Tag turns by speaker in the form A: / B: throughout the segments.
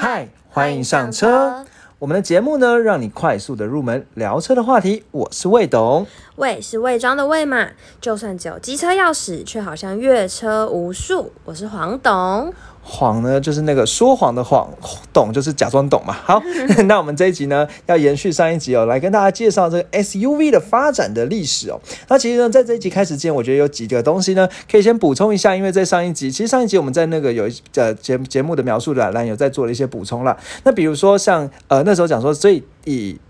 A: 嗨，欢迎上车。我们的节目呢，让你快速的入门聊车的话题。我是魏董，
B: 魏是魏庄的魏嘛？就算只有机车钥匙，却好像阅车无数。我是黄董。
A: 谎呢，就是那个说谎的谎；懂就是假装懂嘛。好，那我们这一集呢，要延续上一集哦，来跟大家介绍这个 SUV 的发展的历史哦。那其实呢，在这一集开始之前，我觉得有几个东西呢，可以先补充一下，因为在上一集，其实上一集我们在那个有呃节节目的描述栏有在做了一些补充了。那比如说像呃那时候讲说最。以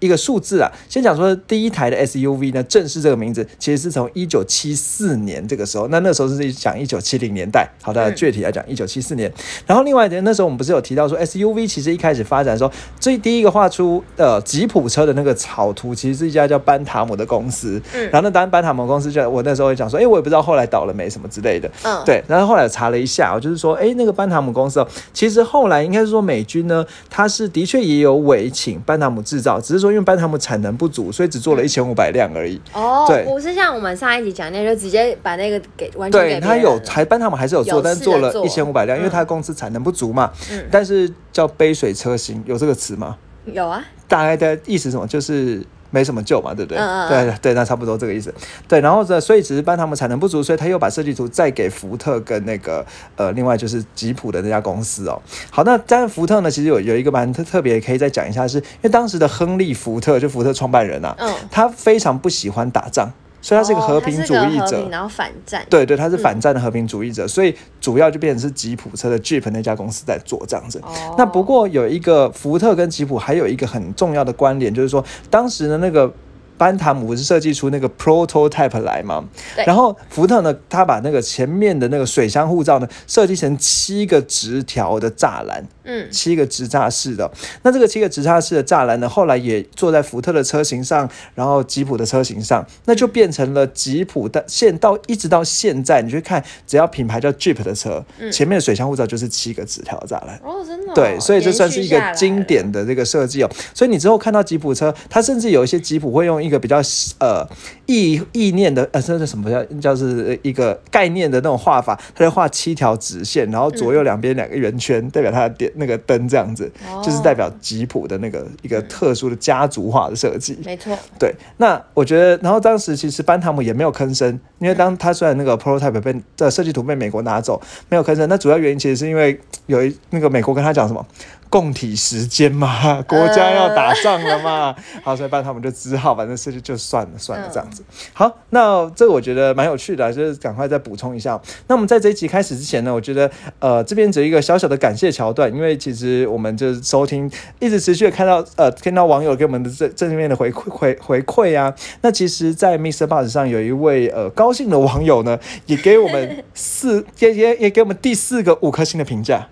A: 一个数字啊，先讲说第一台的 SUV 呢，正式这个名字其实是从一九七四年这个时候，那那时候是讲一九七零年代，好的，具体来讲一九七四年。然后另外一点，那时候我们不是有提到说 SUV 其实一开始发展的时候，最第一个画出呃吉普车的那个草图，其实是一家叫班塔姆的公司。嗯。然后那当然班塔姆公司就我那时候会讲说，哎，我也不知道后来倒了没什么之类的。嗯。对。然后后来查了一下，我就是说，哎，那个班塔姆公司哦，其实后来应该是说美军呢，它是的确也有委请班塔姆制造。只是说，因为班他们产能不足，所以只做了一千五百辆而已。
B: 哦，对，不是像我们上一集讲那，就直接把那个给完全
A: 对他有还班他们还是有做，但是做了一千五百辆，因为他公司产能不足嘛。嗯，但是叫杯水车薪，有这个词吗？
B: 有啊，
A: 大概的意思什么？就是。没什么救嘛，对不对？对对，那差不多这个意思。对，然后这，所以只是帮他们产能不足，所以他又把设计图再给福特跟那个呃，另外就是吉普的那家公司哦。好，那但是福特呢，其实有有一个蛮特特别，可以再讲一下，是因为当时的亨利福特就福特创办人啊，他非常不喜欢打仗。所以他是一个和平主义者，
B: 然后反战。
A: 对对，他是反战的和平主义者，所以主要就变成是吉普车的 Jeep 那家公司在做这样子。那不过有一个福特跟吉普还有一个很重要的关联，就是说当时的那个。班塔姆不是设计出那个 prototype 来吗？然后福特呢，他把那个前面的那个水箱护罩呢，设计成七个直条的栅栏，嗯，七个直栅式的。那这个七个直栅式的栅栏呢，后来也坐在福特的车型上，然后吉普的车型上，那就变成了吉普的现到一直到现在，你去看，只要品牌叫 Jeep 的车，前面的水箱护罩就是七个直条栅栏。
B: 哦，真的。
A: 对，所以这算是一个经典的这个设计哦。所以你之后看到吉普车，它甚至有一些吉普会用一一个比较呃意意念的呃，这是什么叫叫是一个概念的那种画法，它就画七条直线，然后左右两边两个圆圈，代表它的点那个灯这样子，就是代表吉普的那个一个特殊的家族化的设计。
B: 没错，
A: 对。那我觉得，然后当时其实班塔姆也没有吭声，因为当他虽然那个 prototype 被的设计图被美国拿走，没有吭声，那主要原因其实是因为有一那个美国跟他讲什么。共体时间嘛，国家要打仗了嘛，好，所以办他们就只好反正事情就算了算了这样子。好，那这个我觉得蛮有趣的，就是赶快再补充一下。那我们在这一集开始之前呢，我觉得呃这边只有一个小小的感谢桥段，因为其实我们就是收听一直持续的看到呃听到网友给我们的正正面的回馈回回馈啊。那其实，在 Mr. Bus 上有一位呃高兴的网友呢，也给我们四也也也给我们第四个五颗星的评价。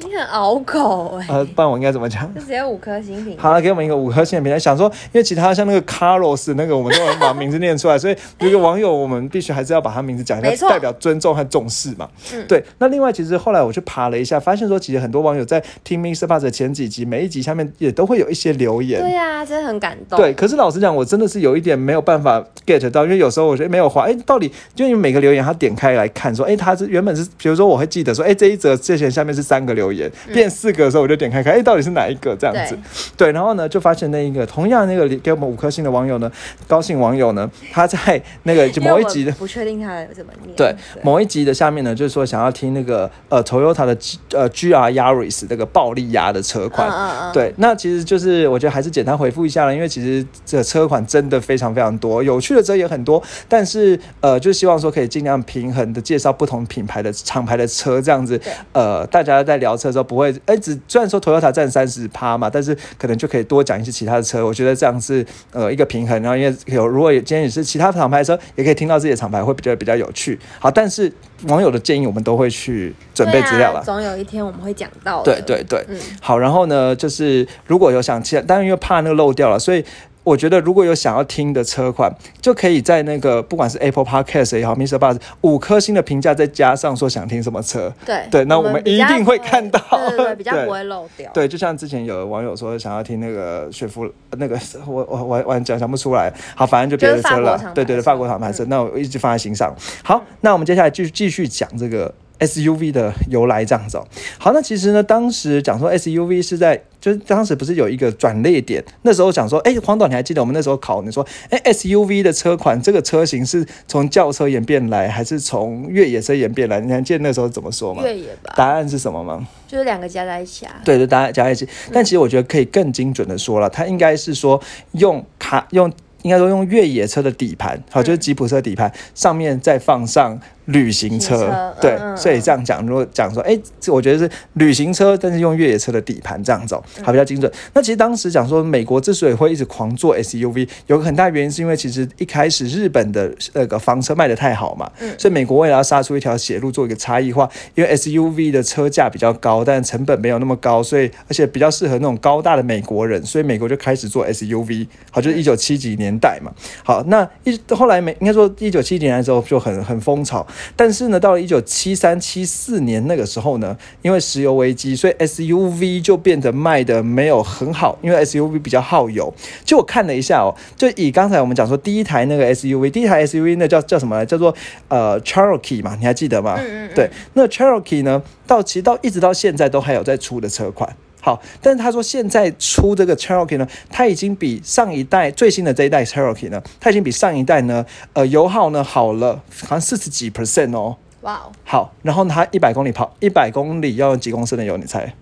B: 你很拗口哎！
A: 呃，不然我应该怎么讲？
B: 就只有五颗星评。
A: 好了，给我们一个五颗星的评价。想说，因为其他像那个 Carlos 那个，我们都能把名字念出来，所以有个网友，我们必须还是要把他名字讲一下，代表尊重和重视嘛。嗯，对。那另外，其实后来我去爬了一下，发现说，其实很多网友在听 Mr. Buzz 的前几集，每一集下面也都会有一些留言。
B: 对呀，真的很感动。
A: 对，可是老实讲，我真的是有一点没有办法 get 到，因为有时候我觉得没有划，哎，到底就因为每个留言他点开来看，说，哎，他是原本是，比如说我会记得说，哎，这一则之前下面是三个留言，变四。个的时候我就点开看，哎，到底是哪一个这样子？对，然后呢，就发现那一个同样那个给我们五颗星的网友呢，高兴网友呢，他在那个某一集的
B: 不确定他怎么念。
A: 对，某一集的下面呢，就是说想要听那个呃，Toyota 的呃 GR Yaris 那个暴力压的车款。嗯嗯。对，那其实就是我觉得还是简单回复一下了，因为其实这车款真的非常非常多，有趣的车也很多，但是呃，就希望说可以尽量平衡的介绍不同品牌的厂牌的车，这样子呃，大家在聊车的时候不会哎。只虽然说 Toyota 占三十趴嘛，但是可能就可以多讲一些其他的车。我觉得这样是呃一个平衡。然后因为有如果今天也是其他厂牌车，也可以听到自己的厂牌，会比较比较有趣。好，但是网友的建议我们都会去准备资料了。
B: 总有一天我们会讲到。
A: 对对对，嗯。好，然后呢，就是如果有想其他，但是因为怕那个漏掉了，所以。我觉得如果有想要听的车款，就可以在那个不管是 Apple Podcast 也好，Mr. Buzz 五颗星的评价，再加上说想听什么车。
B: 对
A: 对，那我们一定会看到。
B: 对对，比较 不会漏掉。
A: 对，就像之前有网友说想要听那个雪佛，那个 我我我我讲想不出来。好，反正就别的车了。对对对，法国厂牌车，那我一直放在心上。好，那我们接下来继续继续讲这个。SUV 的由来这样子、哦。好，那其实呢，当时讲说 SUV 是在，就是当时不是有一个转捩点，那时候讲说，哎，黄导你还记得我们那时候考你说，哎，SUV 的车款这个车型是从轿车演变来，还是从越野车演变来？你还记得那时候怎么说吗？
B: 越野吧，
A: 答案是什么吗？
B: 就是两个加在一起啊。
A: 对，就答案加在一起。但其实我觉得可以更精准的说了，它应该是说用卡用。应该说用越野车的底盘，好，就是吉普车底盘上面再放上旅行车，对，所以这样讲，如果讲说，哎、这我觉得是旅行车，但是用越野车的底盘这样走，好，比较精准。那其实当时讲说，美国之所以会一直狂做 SUV，有个很大原因是因为其实一开始日本的那个房车卖的太好嘛，所以美国为了要杀出一条血路，做一个差异化，因为 SUV 的车价比较高，但成本没有那么高，所以而且比较适合那种高大的美国人，所以美国就开始做 SUV，好，就是一九七几年代嘛。好，那一后来美应该说一九七几年的时候就很很风潮，但是呢，到了一九七三七四年那个时候呢，因为石油危机，所以 SUV 就变得卖的没有很好，因为 SUV 比较耗油。就我看了一下哦，就以刚才我们讲说第一台那个 SUV，第一台 SUV 那叫叫什么来？叫做呃 Cherokee 嘛，你还记得吗？
B: 嗯嗯嗯
A: 对，那 Cherokee 呢，到其实到一直到现在都还有在出的车款。好，但是他说现在出这个 Cherokee 呢，它已经比上一代最新的这一代 Cherokee 呢，它已经比上一代呢，呃，油耗呢好了，好像四十几 percent 哦。
B: 哇哦，
A: 好，然后它一百公里跑一百公里要用几公升的油？你猜？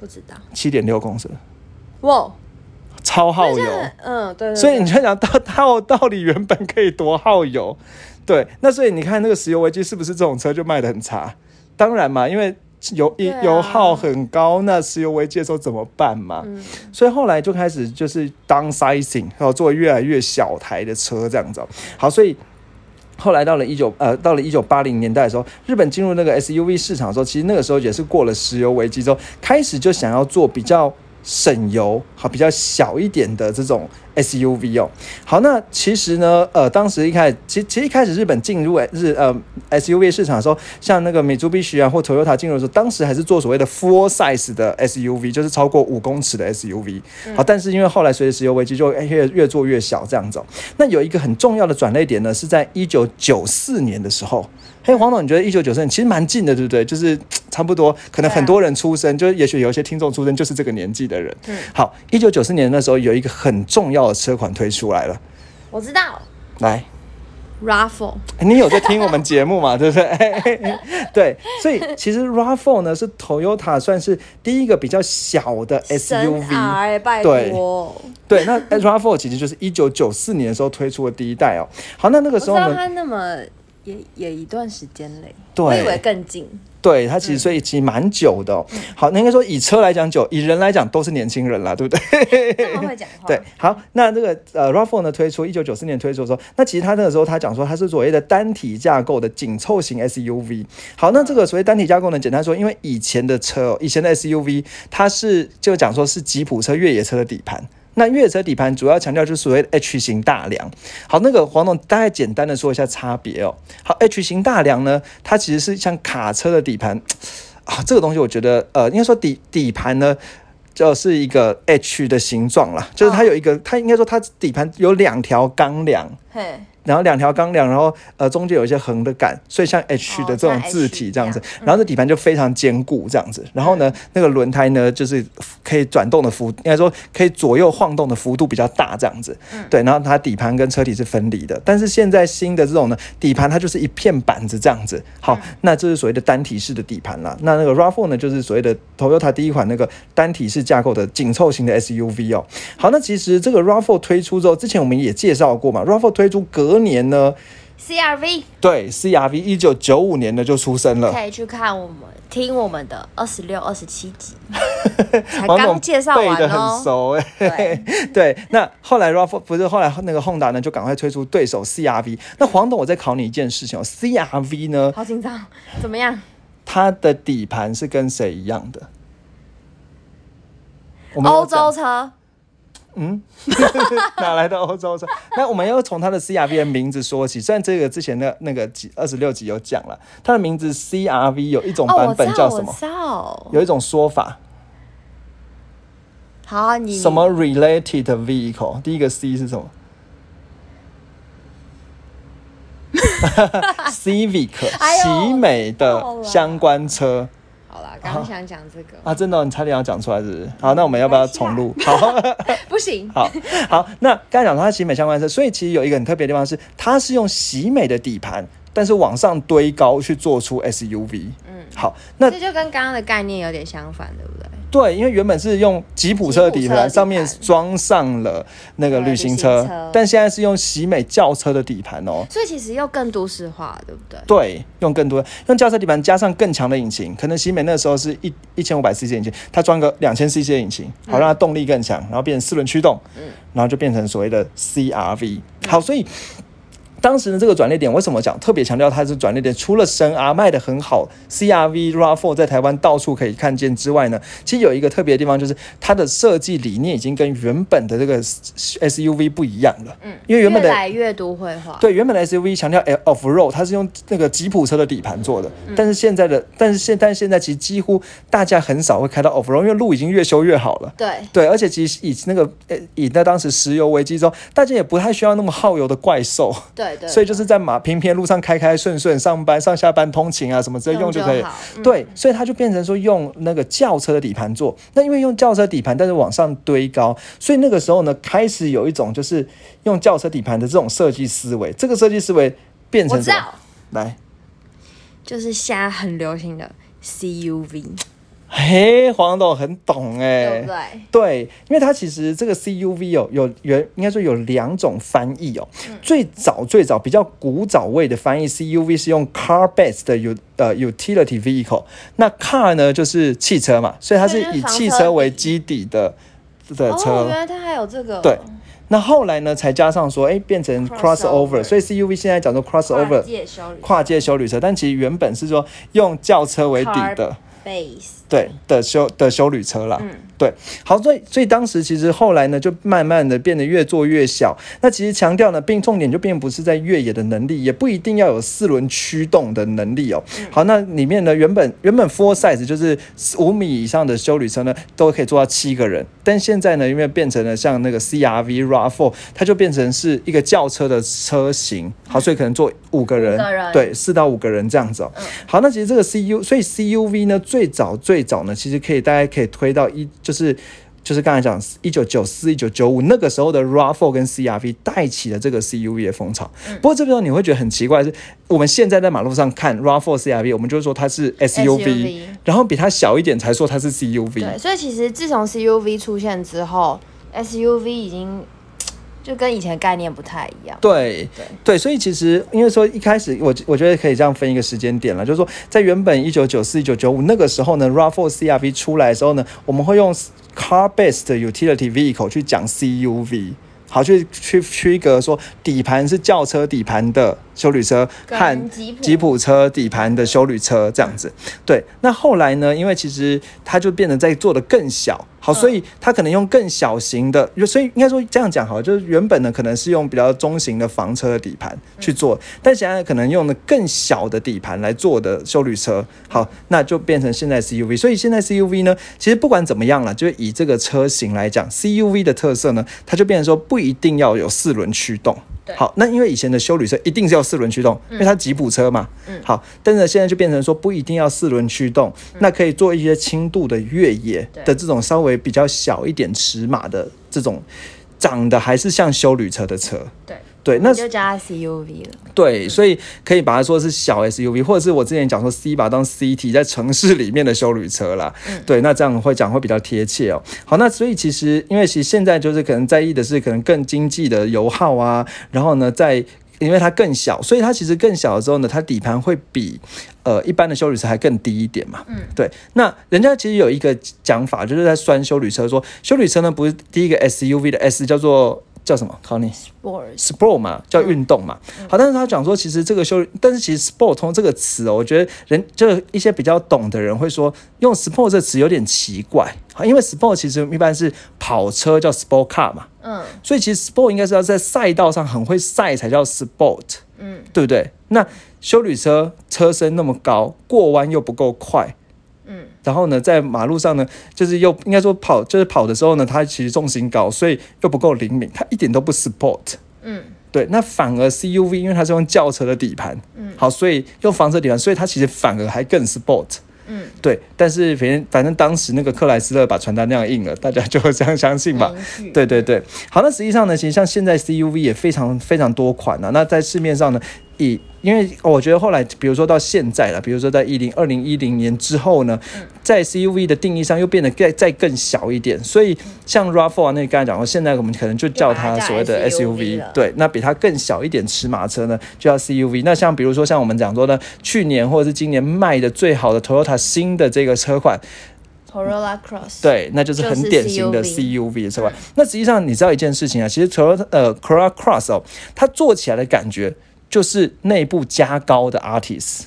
B: 不知道。
A: 七点六公升，
B: 哇，
A: 超耗油。
B: 嗯，对。
A: 所以你就想到到到底原本可以多耗油？对，那所以你看那个石油危机是不是这种车就卖的很差？当然嘛，因为油
B: 一啊
A: 油耗很高，那石油危机的时候怎么办嘛？
B: 嗯
A: 所以后来就开始就是 downsizing，然后做越来越小台的车这样子哦。好，所以。后来到了一九呃，到了一九八零年代的时候，日本进入那个 SUV 市场的时候，其实那个时候也是过了石油危机之后，开始就想要做比较省油、好比较小一点的这种 SUV 哦。好，那其实呢，呃，当时一开始，其其实一开始日本进入日呃 SUV 市场的时候，像那个美珠必须啊或 Toyota 进入的时候，当时还是做所谓的 full size 的 SUV，就是超过五公尺的 SUV。好，但是因为后来随着石油危机，就越越做越小这样子、哦。那有一个很重要的转捩点呢，是在一九九四年的时候。嘿，黄总，你觉得一九九四年其实蛮近的，对不对？就是 差不多，可能很多人出生，就是也许有一些听众出生就是这个年纪的人。
B: 嗯
A: 好，一九九四年那时候有一个很重要的车款推出来了，
B: 我知道
A: 来。
B: ，Raffle
A: 你有在听我们节目嘛？对不对？对，所以其实 Raffle 呢是 Toyota 算是第一个比较小的 SUV。对
B: 托。
A: 对，那 Raffle 其实就是一九九四年的时候推出的第一代哦。好，那那个时候呢，
B: 它那么也也一段时间嘞，
A: 对
B: 我以为更近。
A: 对它其实所以其实蛮久的、哦。好，那应该说以车来讲久，以人来讲都是年轻人啦，对不对？
B: 这么会讲话。
A: 对，好，那这个呃 RAV4 呢推出一九九四年推出的时候，那其实他那个时候他讲说它是所谓的单体架构的紧凑型 SUV。好，那这个所谓单体架构呢，简单说，因为以前的车、哦，以前的 SUV 它是就讲说是吉普车、越野车的底盘。那越野车底盘主要强调就是所谓的 H 型大梁。好，那个黄总大概简单的说一下差别哦。好，H 型大梁呢，它其实是像卡车的底盘啊，这个东西我觉得呃，应该说底底盘呢。就是一个 H 的形状啦，就是它有一个，它应该说它底盘有两条钢梁，
B: 嘿，
A: 然后两条钢梁，然后呃中间有一些横的杆，所以像 H 的这种字体这样子，
B: 哦
A: 然后这底盘就非常坚固这样子，然后呢那个轮胎呢就是可以转动的幅，应该说可以左右晃动的幅度比较大这样子，对，然后它底盘跟车体是分离的，但是现在新的这种呢底盘它就是一片板子这样子，好，那这是所谓的单体式的底盘啦，那那个 RAV4 呢就是所谓的 Toyota 第一款那个单体式架构的紧凑型的 SUV 哦，好，那其实这个 RAV4 推出之后，之前我们也介绍过嘛，RAV4 推出隔年呢。
B: CRV
A: 对，CRV 一九九五年的就出生了，
B: 可以去看我们听我们的二十六、二十七集，才刚介绍完哦。
A: 熟哎、
B: 对
A: 对，那后来 RAV4 不是后来那个 Honda 呢就赶快推出对手 CRV。那黄董，我再考你一件事情哦，CRV 呢，
B: 好紧张，怎么样？
A: 它的底盘是跟谁一样的？
B: 欧洲
A: 讲
B: 车
A: 哪来的欧洲车？那我们要从它的 CRV 的名字说起。虽然这个之前的那个几二十六集有讲了，它的名字 CRV 有一种
B: 哦，
A: 版本叫什么？有一种说法，
B: 好啊，你
A: 什么 related vehicle？第一个 C 是什么？Civic
B: 哎呦
A: 喜美的相关车
B: 好啦，刚刚想讲这个，
A: 啊，真的哦、你差点要讲出来是不是？好，那我们要不要重录？好。
B: 不行，
A: 好好，那刚才讲到它喜美相关车，所以其实有一个很特别的地方是，它是用喜美的底盘，但是往上堆高去做出 SUV。嗯，好，那
B: 这就跟刚刚的概念有点相反，对不对？
A: 对，因为原本是用吉普车的底盘，上面装上了那个旅行车，
B: 旅行车
A: 但现在是用喜美轿车的底盘哦。
B: 所以其实又更都市化，对不对？
A: 对，用更多用轿车底盘加上更强的引擎，可能喜美那时候是一一千五百 cc 引擎，它装个两千 cc 的引擎，好让它动力更强，然后变成四轮驱动，嗯然后就变成所谓的 CRV。好，所以。当时的，这个转捩点为什么讲特别强调它是转捩点？除了神 R 卖的很好，CRV RAV4 在台湾到处可以看见之外呢，其实有一个特别的地方，就是它的设计理念已经跟原本的这个 SUV 不一样了。嗯，因为原本
B: 越
A: 的
B: 来越都会化，
A: 对，原本的 SUV 强调 off road，它是用那个吉普车的底盘做的，但是现在的，但是现但是现在其实几乎大家很少会开到 off road，因为路已经越修越好了。
B: 对
A: 对，而且其实以那个呃，以在当时石油危机中，大家也不太需要那么耗油的怪兽，
B: 对对，
A: 所以就是在马平平路上开开顺顺，上班上下班通勤啊什么直接用就可以。
B: 嗯
A: 对，所以它就变成说用那个轿车的底盘做。那因为用轿车底盘，但是往上堆高，所以那个时候呢，开始有一种就是用轿车底盘的这种设计思维。这个设计思维变成什么？来，
B: 就是现在很流行的 CUV，
A: 嘿，黄董很懂哎、
B: 对不对？
A: 对，因为它其实这个 CUV 哦，有原应该说有两种翻译哦。最早最早比较古早味的翻译，CUV 是用 car based 的 u 呃 utility vehicle，那 car 呢就是汽车嘛，所以它是以汽车为基底的的车。
B: 哦，原来它还有这个，
A: 对那后来呢，才加上说，哎，变成
B: crossover，Crossover
A: 所以 CUV 现在讲做 crossover
B: 跨界修理
A: 跨界修旅车，但其实原本是说用轿车为底的。
B: base，
A: 对的修的修旅车啦，
B: 嗯。
A: 对，好，所以所以当时其实后来呢，就慢慢的变得越做越小。那其实强调呢，并重点就并不是在越野的能力，也不一定要有四轮驱动的能力哦。好，那里面呢，原本原本 four size 就是五米以上的修旅车呢，都可以坐到七个人，但现在呢，因为变成了像那个 CRV RAV4，它就变成是一个轿车的车型，好，所以可能坐五个人，对，四到五个人这样子哦。好，那其实这个 CU，所以 CUV 呢，最早最早呢，其实可以大家可以推到一，就是就是刚才讲一九九四、一九九五那个时候的 RAV4 跟 CRV 带起了这个 CUV 的风潮。
B: 嗯
A: 不过这个时候你会觉得很奇怪的是，我们现在在马路上看 RAV4、CRV，我们就说它是 SUV，,
B: SUV
A: 然后比它小一点才说它是 CUV。
B: 对，所以其实自从 CUV 出现之后，SUV 已经就跟以前概念不太一样。
A: 对
B: 对
A: 对，所以其实因为说一开始我我觉得可以这样分一个时间点了，就是说在原本一九九四、一九九五那个时候呢，RAV4、CRV 出来的时候呢，我们会用 car-based utility vehicle 去讲 CUV。好，去去区隔说底盘是轿车底盘的修旅车
B: 跟
A: 和
B: 吉普
A: 车底盘的修旅车这样子。对，那后来呢，因为其实它就变得在做的更小，好，所以它可能用更小型的，所以应该说这样讲好，就是原本呢可能是用比较中型的房车的底盘去做，但现在可能用的更小的底盘来做的修旅车，好，那就变成现在 CUV。所以现在 CUV 呢，其实不管怎么样了，就以这个车型来讲，CUV 的特色呢，它就变成说不一定要有四轮驱动。
B: 对。
A: 好，那因为以前的修旅车一定是要四轮驱动，因为它吉普车嘛。
B: 嗯。
A: 好，但是现在就变成说不一定要四轮驱动，那可以做一些轻度的越野的这种稍微比较小一点尺码的这种，长得还是像修旅车的车。
B: 对，
A: 对，那
B: 那就叫它 CUV 了。
A: 对，所以可以把它说是小 SUV，或者是我之前讲说 C 把它当 CT 在城市里面的修旅车啦。对，那这样会讲会比较贴切哦。好，那所以其实因为其实现在就是可能在意的是可能更经济的油耗啊，然后呢在。因为它更小，所以它其实更小的时候呢，它底盘会比呃一般的修旅车还更低一点嘛。嗯，对。那人家其实有一个讲法，就是在酸修旅车说，修旅车呢不是第一个 SUV 的 S 叫做叫什么？考你。
B: Sports
A: sport 嘛，叫运动嘛。好，但是他讲说，其实这个修，但是其实 sport 通这个词哦，我觉得人就一些比较懂的人会说，用 sport 这个词有点奇怪。好，因为 sport 其实一般是跑车叫 sport car 嘛，
B: 嗯
A: 所以其实 sport 应该是要在赛道上很会赛才叫 sport，
B: 嗯，
A: 对不对？那修旅车车身那么高，过弯又不够快。
B: 嗯，
A: 然后呢，在马路上呢，就是又应该说跑，就是跑的时候呢，它其实重心高，所以又不够灵敏，它一点都不 sport。
B: 嗯，
A: 对，那反而 CUV 因为它是用轿车的底盘，嗯，好，所以用房车底盘，所以它其实反而还更 sport。
B: 嗯，
A: 对，但是反正反正当时那个克莱斯勒把传单那样印了，大家就会这样相信吧。对对对，好，那实际上呢，其实像现在 CUV 也非常非常多款啊。那在市面上呢，以因为我觉得后来，比如说到现在了，比如说在一零二零一零年之后呢，在 CUV 的定义上又变得再再更小一点，所以像 RAV4 啊，那刚才讲过，现在我们可能就叫它所谓的
B: 就把它叫 SUV，SUV 了。
A: 对，那比它更小一点尺码车呢，就叫 CUV。那像比如说像我们讲说呢，去年或者是今年卖的最好的 Toyota 新的这个车款
B: ，Corolla Cross，，
A: 对，那就是很典型的
B: CUV
A: 的车款。那实际上你知道一件事情啊，其实 Toyota 呃 Corolla Cross 哦，它做起来的感觉就是内部加高的 artist。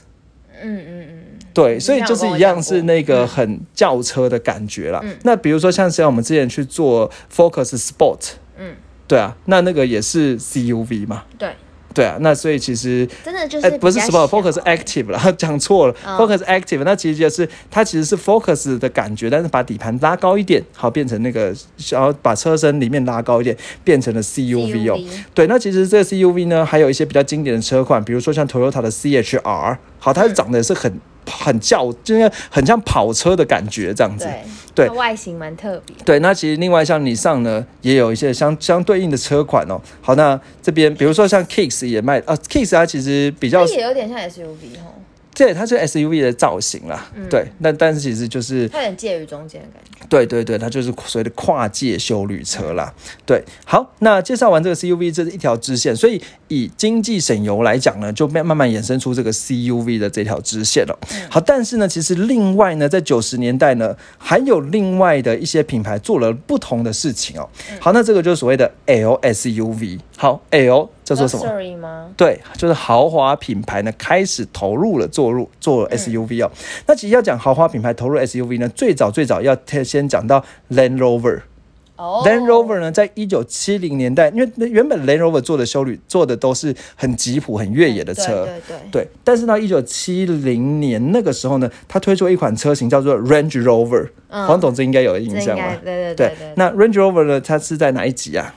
B: 嗯嗯嗯，
A: 对，所以就是一样是那个
B: 嗯。
A: 很轿车的感觉啦。那比如说像像我们之前去做 Focus Sport，
B: 嗯，
A: 对啊，那那个也是 CUV 嘛，
B: 对，
A: 对啊，那所以其实
B: 真的就是
A: 欸，不是
B: 比较
A: Sport，Focus
B: 小
A: Active 了，讲错了
B: 嗯
A: ，Focus Active，那其实就是它其实是 Focus 的感觉，但是把底盘拉高一点，好变成那个，然后把车身里面拉高一点，变成了 CUV 哦。对，那其实这个 CUV 呢，还有一些比较经典的车款，比如说像 Toyota 的 CHR，好，它是长得是很很轿，就是很像跑车的感觉这样子。
B: 对外形蛮特别。
A: 对，那其实另外像你上呢，也有一些相相对应的车款哦。好，那这边比如说像 Kicks 也卖啊，Kicks 它其实比较
B: 它也有点像 SUV 哦，
A: 对，它是 SUV 的造型啦，对，那但是其实就是
B: 它有点介于中间的感觉。
A: 对对对，它就是所谓的跨界修旅车啦。对，好，那介绍完这个 CUV，这是一条支线，所以以经济省油来讲呢，就慢慢慢衍生出这个 CUV 的这条支线了。好，但是呢，其实另外呢，在九十年代呢，还有另外的一些品牌做了不同的事情哦。好，那这个就是所谓的 LSUV。好，L 叫做什么
B: ？Luxury 吗？
A: 对，就是豪华品牌呢开始投入了做入做 SUV 哦。那其实要讲豪华品牌投入 SUV 呢，最早最早要先讲到 Land Rover。
B: 哦
A: Land Rover 呢，在一九七零年代，因为那原本 Land Rover 做的修旅做的都是很吉普、很越野的车，
B: 对对对，
A: 对，但是到一九七零年那个时候呢，它推出一款车型叫做 Range Rover，、
B: 嗯
A: 黄董这应该有印象吧？
B: 该对对
A: 对
B: 对对。
A: 那 Range Rover 呢，它是在哪一集啊？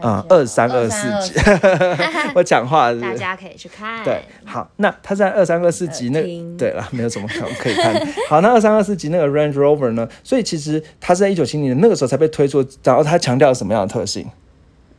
A: 啊，二三二四集，我讲话
B: 大家可以去看。
A: 对，好，那它在二三二四集那对了，没有什么可可以看。好，那二三二四集那个 Range Rover 呢？所以其实它是在一九七零年那个时候才被推出，然后它强调什么样的特性？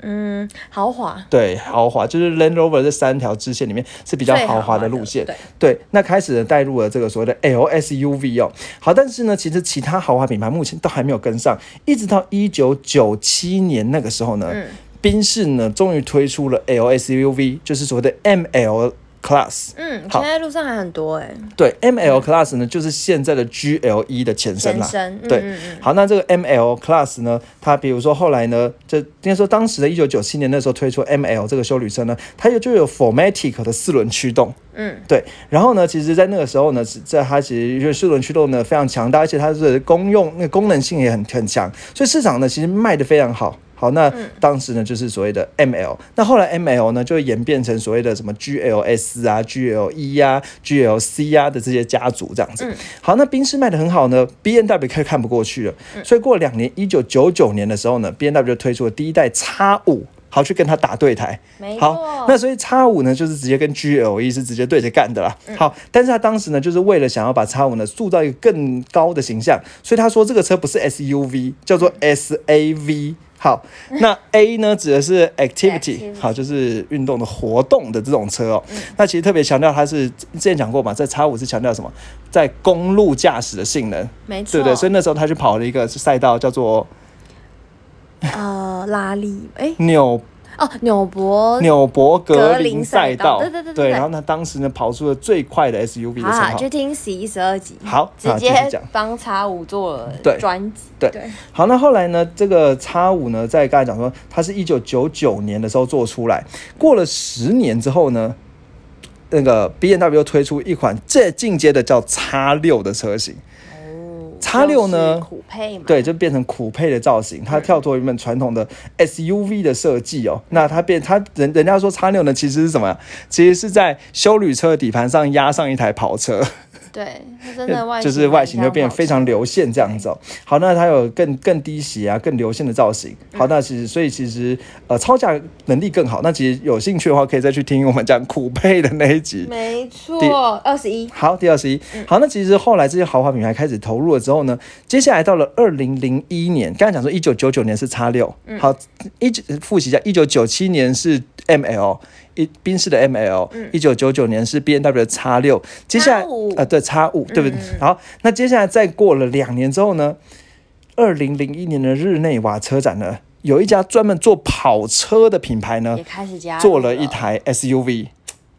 B: 嗯，豪华
A: 对，豪华就是 Land Rover 这三条支线里面是比较豪华的路线。
B: 对，
A: 对，那开始带入了这个所谓的 LSUV 哦。好，但是呢，其实其他豪华品牌目前都还没有跟上，一直到一九九七年那个时候呢，
B: 嗯
A: 宾士呢终于推出了 LSUV，就是所谓的 ML Class。
B: 嗯，
A: 好
B: 现在路上还很多哎，
A: 对，ML Class 呢就是现在的 GLE 的前身啦。
B: 前身，嗯
A: 对
B: 嗯嗯，
A: 好，那这个 ML Class 呢，它比如说后来呢，这应该说当时的一九九七年那时候推出 ML 这个修旅车呢，它有就有 Formatic 的四轮驱动。
B: 嗯，
A: 对，然后呢，其实，在那个时候呢，在它其实因为四轮驱动呢非常强大，而且它是功用那个功能性也很很强，所以市场呢其实卖的非常好。好，那
B: 嗯
A: 当时呢就是所谓的 ML，那后来 ML 呢就会演变成所谓的什么 GLS 啊、GLE 啊、GLC 啊的这些家族这样子。
B: 嗯
A: 好，那宾士卖的很好呢，B N W 看看不过去了，所以过了两年，一九九九年的时候呢，B N W 就推出了第一代 X 五。好，去跟他打对台。好，那所以叉五呢，就是直接跟 GLE 是直接对着干的啦。好，但是他当时呢，就是为了想要把叉五呢塑造一个更高的形象，所以他说这个车不是 SUV，叫做 SAV。好，那 A 呢指的是
B: activity，Activity。
A: 好，就是运动的活动的这种车哦。那其实特别强调它是之前讲过嘛，在 X 五是强调什么，在公路驾驶的性能，
B: 没错，
A: 对不对？所以那时候他去跑了一个赛道叫做
B: 呃，拉力，哎，
A: 纽
B: 哦，纽博，
A: 纽博格
B: 格
A: 林
B: 林赛
A: 赛道，
B: 对对对对对。
A: 然后他当时呢跑出了最快的 SUV 的称号。
B: 就。听十一、十二集，
A: 好
B: 直接
A: 讲。
B: 帮叉五做了专辑，
A: 对。
B: 对，
A: 好，那后来呢，这个叉五呢，在刚才讲说，它是一九九九年的时候做出来，过了十年之后呢，那个 B N W 又推出一款最进阶的叫叉六的车型。
B: 哦
A: ，X6 呢
B: 就是酷配嘛，
A: 对，就变成酷配的造型，它跳脱原本传统的 SUV 的设计哦。那它变，它人人家说叉六呢，其实是什么呀？其实是在修旅车的底盘上压上一台跑车。
B: 对，它真的 外
A: 就是外形就变非常流线这样子哦。好，那它有更更低斜啊、更流线的造型。好，那其实所以其实呃超价能力更好。那其实有兴趣的话，可以再去听我们讲苦配的那一集。
B: 没错，二十一。
A: 好，第二十一。好，那其实后来这些豪华品牌开始投入了之后呢，接下来到了二零零一年，刚才讲说一九九九年是叉六，好，一九复习一下，一九九七年是 ML。一宾士的 ML，一九九九年是 B N W 的叉六，接下来
B: X5
A: 呃对叉五对不对？好，那接下来再过了两年之后呢，二零零一年的日内瓦车展呢，有一家专门做跑车的品牌呢
B: 也，开始加
A: 做了一，台 SUV，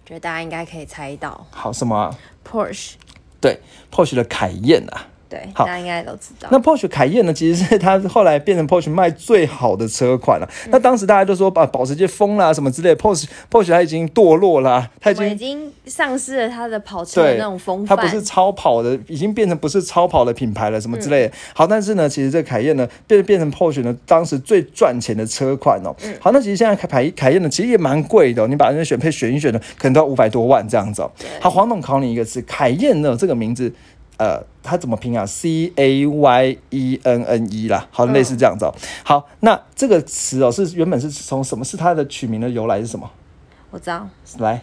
B: 觉得大家应该可以猜到。
A: 好什么啊、
B: Porsche，
A: 对，Porsche 的凯宴啊。
B: 对，
A: 好
B: 大家应该都知道。
A: 那 Porsche 凯宴呢，其实是它后来变成 Porsche 卖最好的车款了。那当时大家都说把保时捷疯啦什么之类，Porsche Porsche 它已经堕落啦、它已
B: 我们已
A: 经
B: 经丧失了它的跑车的那种风范，
A: 它不是超跑的，已经变成不是超跑的品牌了，什么之类的。好，但是呢，其实这个凯宴呢，变变成 Porsche 呢当时最赚钱的车款哦。好，那其实现在凯凯凯宴呢，其实也蛮贵的、哦，你把那个选配选一选呢，可能都要五百多万这样子哦。好，黄总考你一个词，凯宴呢这个名字。呃，它怎么拼啊？C A Y E N N E 啦，好，类似这样子哦。好，那这个词哦，是原本是从什么？是它的取名的由来是什么？
B: 我知道
A: 来，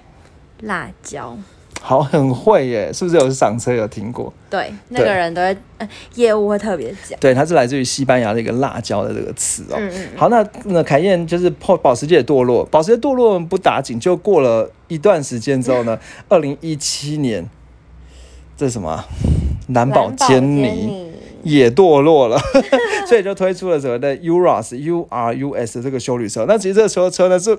B: 辣椒。
A: 好，很会耶，是不是有上车有听过？
B: 对，那个人都会、呃、业务会特别讲。
A: 对，它是来自于西班牙的一个辣椒的这个词哦。
B: 嗯嗯
A: 好，那那凯燕就是破保时捷的堕落，保时捷堕落不打紧，就过了一段时间之后呢，二零一七年，这是什么啊？蓝宝坚尼
B: 尼，
A: 也堕落了，所以就推出了所谓的 Urus U R U S 这个修旅车。那其实这个车车呢是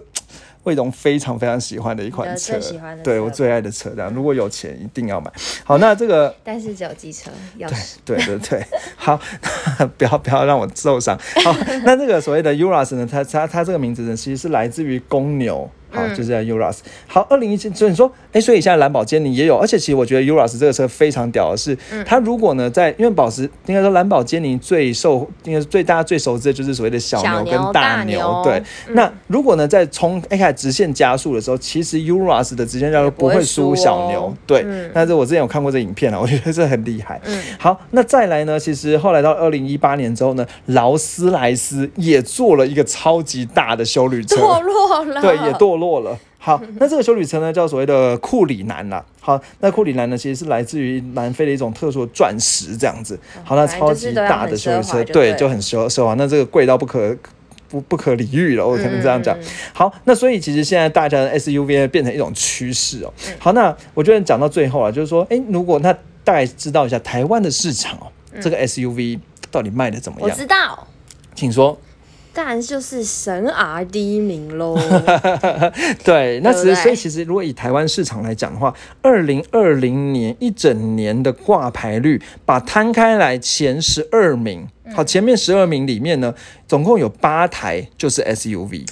A: 魏总非常非常喜欢的一款车，对我最爱的车。这样，如果有钱一定要买。好，那这个
B: 但是只有机车钥匙。
A: 对对对，好，不要不要让我受伤。好，那这个所谓的 Urus 呢，它它它这个名字呢，其实是来自于公牛。好，
B: 嗯
A: 就是叫 Urus。好，二零一七，所以你说，哎，所以现在蓝宝坚尼也有，而且其实我觉得 Urus 这个车非常屌的是，
B: 嗯
A: 它如果呢在，因为保时应该说蓝宝坚尼最受，应该是最大家最熟知的就是所谓的小
B: 小牛
A: 牛跟
B: 大
A: 牛，
B: 牛
A: 对。那如果呢在冲一开始直线加速的时候，其实 Urus 的直线加速不会输小牛，对。
B: 嗯
A: 但是我之前有看过这影片啊，我觉得这很厉害。
B: 嗯
A: 好，那再来呢？其实后来到二零一八年之后呢，劳斯莱斯也做了一个超级大的修旅车，
B: 堕落了，
A: 对，也堕落了。好，那这个修旅车呢，叫所谓的库里南啦。好，那库里南呢，其实是来自于南非的一种特殊的钻石，这样子。好，那超级大的修旅车，对，
B: 就
A: 很奢奢华。那这个贵到不可。不不可理喻了，我可能这样讲。
B: 嗯
A: 好，那所以其实现在大家的 SUV 变成一种趋势哦。
B: 嗯
A: 好，那我觉得讲到最后啊，就是说，哎，如果那大概知道一下台湾的市场哦，这个 SUV 到底卖的怎么
B: 样我
A: 样？
B: 知道，
A: 请说。
B: 当然就是神 R 第一名喽。
A: 对，那其实
B: 对不对
A: 所以其实如果以台湾市场来讲的话，二零二零年一整年的挂牌率，把摊开来前十二名，
B: 嗯
A: 好，前面十二名里面呢，总共有八台就是 SUV。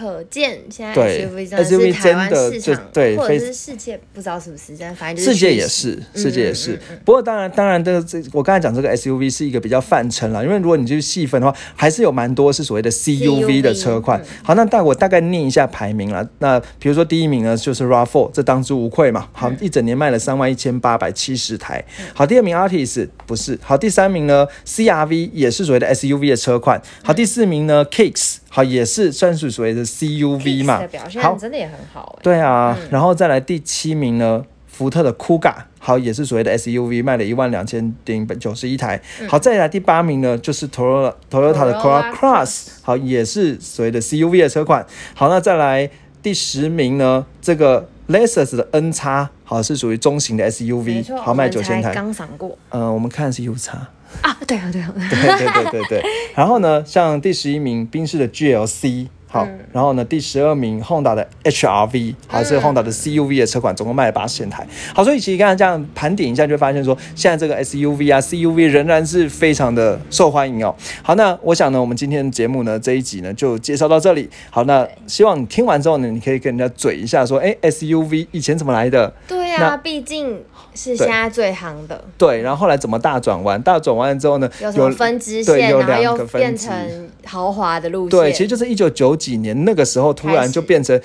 B: 可见现在
A: 对
B: SUV 真的是台湾市场，
A: 对非
B: 或者是世界不知道是不是，但反正就是
A: 世界也是，
B: 嗯
A: 世界也是。
B: 嗯嗯
A: 不过当然，当然这个这我刚才讲这个 SUV 是一个比较泛称了，因为如果你去细分的话，还是有蛮多是所谓的 CUV 的车款。
B: 嗯
A: 好，那大我大概念一下排名了。那比如说第一名呢就是 RAV4，这当之无愧嘛。好，一整年卖了三万一千八百七十台。好，第二名 Artis 不是。好，第三名呢 CRV 也是所谓的 SUV 的车款。好，第四名呢 Kicks 好也是算是所谓的 CUV 嘛
B: 的表。现
A: 好，
B: 真的也很好哎。
A: 对啊，然后再来第七名呢，福特的 Kuga，好，也是所谓的 SUV，卖了一万两千零九十一台。好，再来第八名呢，就是 Toyota Toyota 的 Corolla Cross，好，也是所谓的 CUV 的车款。好，那再来第十名呢，这个 Lexus 的 N 叉，好，是属于中型的 SUV，好，卖九千台。
B: 刚赏过
A: 嗯、我们看的是 U 叉。
B: 啊，对啊对啊，
A: 对对对对对。然后呢，像第十一名宾士的 GLC，好，然后呢第十二名 Honda 的 HRV，好是 Honda 的 CUV 的车款，总共卖了八千台。好，所以其实刚才这样盘点一下，就会发现说，现在这个 SUV 啊 CUV 仍然是非常的受欢迎哦。好，那我想呢，我们今天的节目呢这一集呢就介绍到这里。好，那希望你听完之后呢，你可以跟人家嘴一下说，哎，SUV 以前怎么来的？
B: 对
A: 呀
B: 啊，毕竟是现在最行的，
A: 对，然后后来怎么大转弯？大转弯之后呢，
B: 有什么分支线，然后又变成豪华的路线。
A: 对，其实就是一九九几年那个时候，突然就变成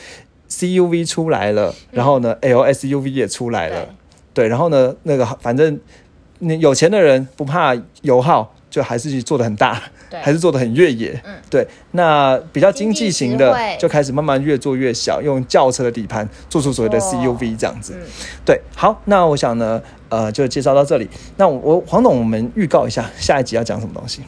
A: CUV 出来了，然后呢，LSUV 也出来了。
B: 对。
A: 对，然后呢，那个反正你有钱的人不怕油耗，就还是做的很大，
B: 对
A: 还是做的很越野。
B: 嗯
A: 对。那比较经济型的就开始慢慢越做越小，用轿车的底盘做出所谓的 CUV 这样子。
B: 嗯
A: 对，好，那我想呢，呃，就介绍到这里。那我我黄董，我们预告一下下一集要讲什么东西？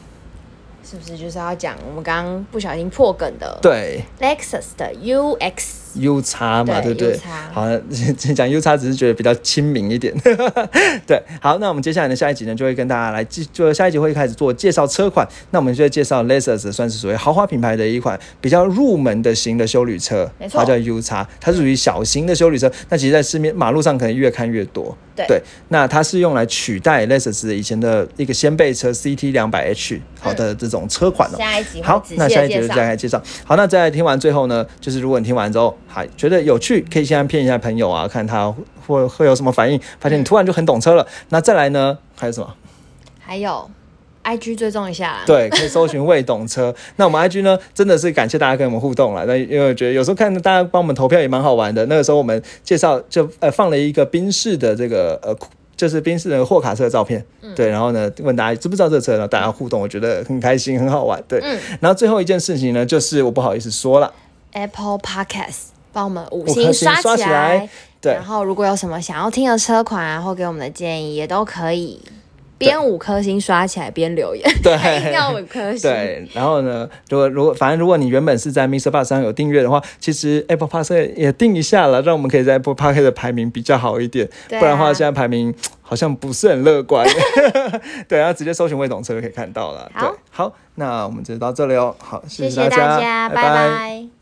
B: 是不是就是要讲我们刚刚不小心破梗的
A: 对
B: Lexus 的 UX？
A: ，U 叉嘛，对
B: 对
A: 不对？好，讲 U 叉只是觉得比较亲民一点。对，好，那我们接下来的下一集呢，就会跟大家来继，就下一集会开始做介绍车款。那我们就会介绍 Lexus 算是属于豪华品牌的一款比较入门的型的修旅车，
B: 没错
A: 它叫 U 叉，它是属于小型的修旅车。那其实，在市面马路上可能越看越多。
B: 对
A: 那它是用来取代 Lexus 以前的一个掀背车 CT 两百 H 好的这种车款哦。
B: 下一集
A: 好那下一集就。再来介绍。好，那再来听完最后呢，就是如果你听完之后还觉得有趣，可以先骗一下朋友啊，看他会会有什么反应。发现你突然就很懂车了，那再来呢，还有什么？
B: 还有 IG 追踪一下啦。
A: 对，可以搜寻未懂车。那我们 IG 呢，真的是感谢大家跟我们互动了。那因为我觉得有时候看大家帮我们投票也蛮好玩的。那个时候我们介绍就呃放了一个宾士的这个呃。就是宾士的货卡车的照片，对，然后呢，问大家知不知道这个车，然后大家互动，我觉得很开心，很好玩，对。
B: 嗯
A: 然后最后一件事情呢，就是我不好意思说了
B: ，Apple Podcast 帮我们五星刷
A: 起
B: 来
A: 来。对
B: 然后如果有什么想要听的车款啊，或给我们的建议，也都可以边五颗星刷起来边留言，
A: 对
B: 一定要五颗星。
A: 对，然后呢，如果如果反正如果你原本是在 Mr. Bus 上有订阅的话，其实 Apple Podcast 也订一下了，让我们可以在 Apple Podcast 的排名比较好一点。不然的话，现在排名好像不是很乐观。对，然后直接搜寻未懂车就可以看到了。
B: 好
A: 对，好，那我们就到这里哦。好，
B: 谢
A: 谢大
B: 谢大家，
A: 拜
B: 拜拜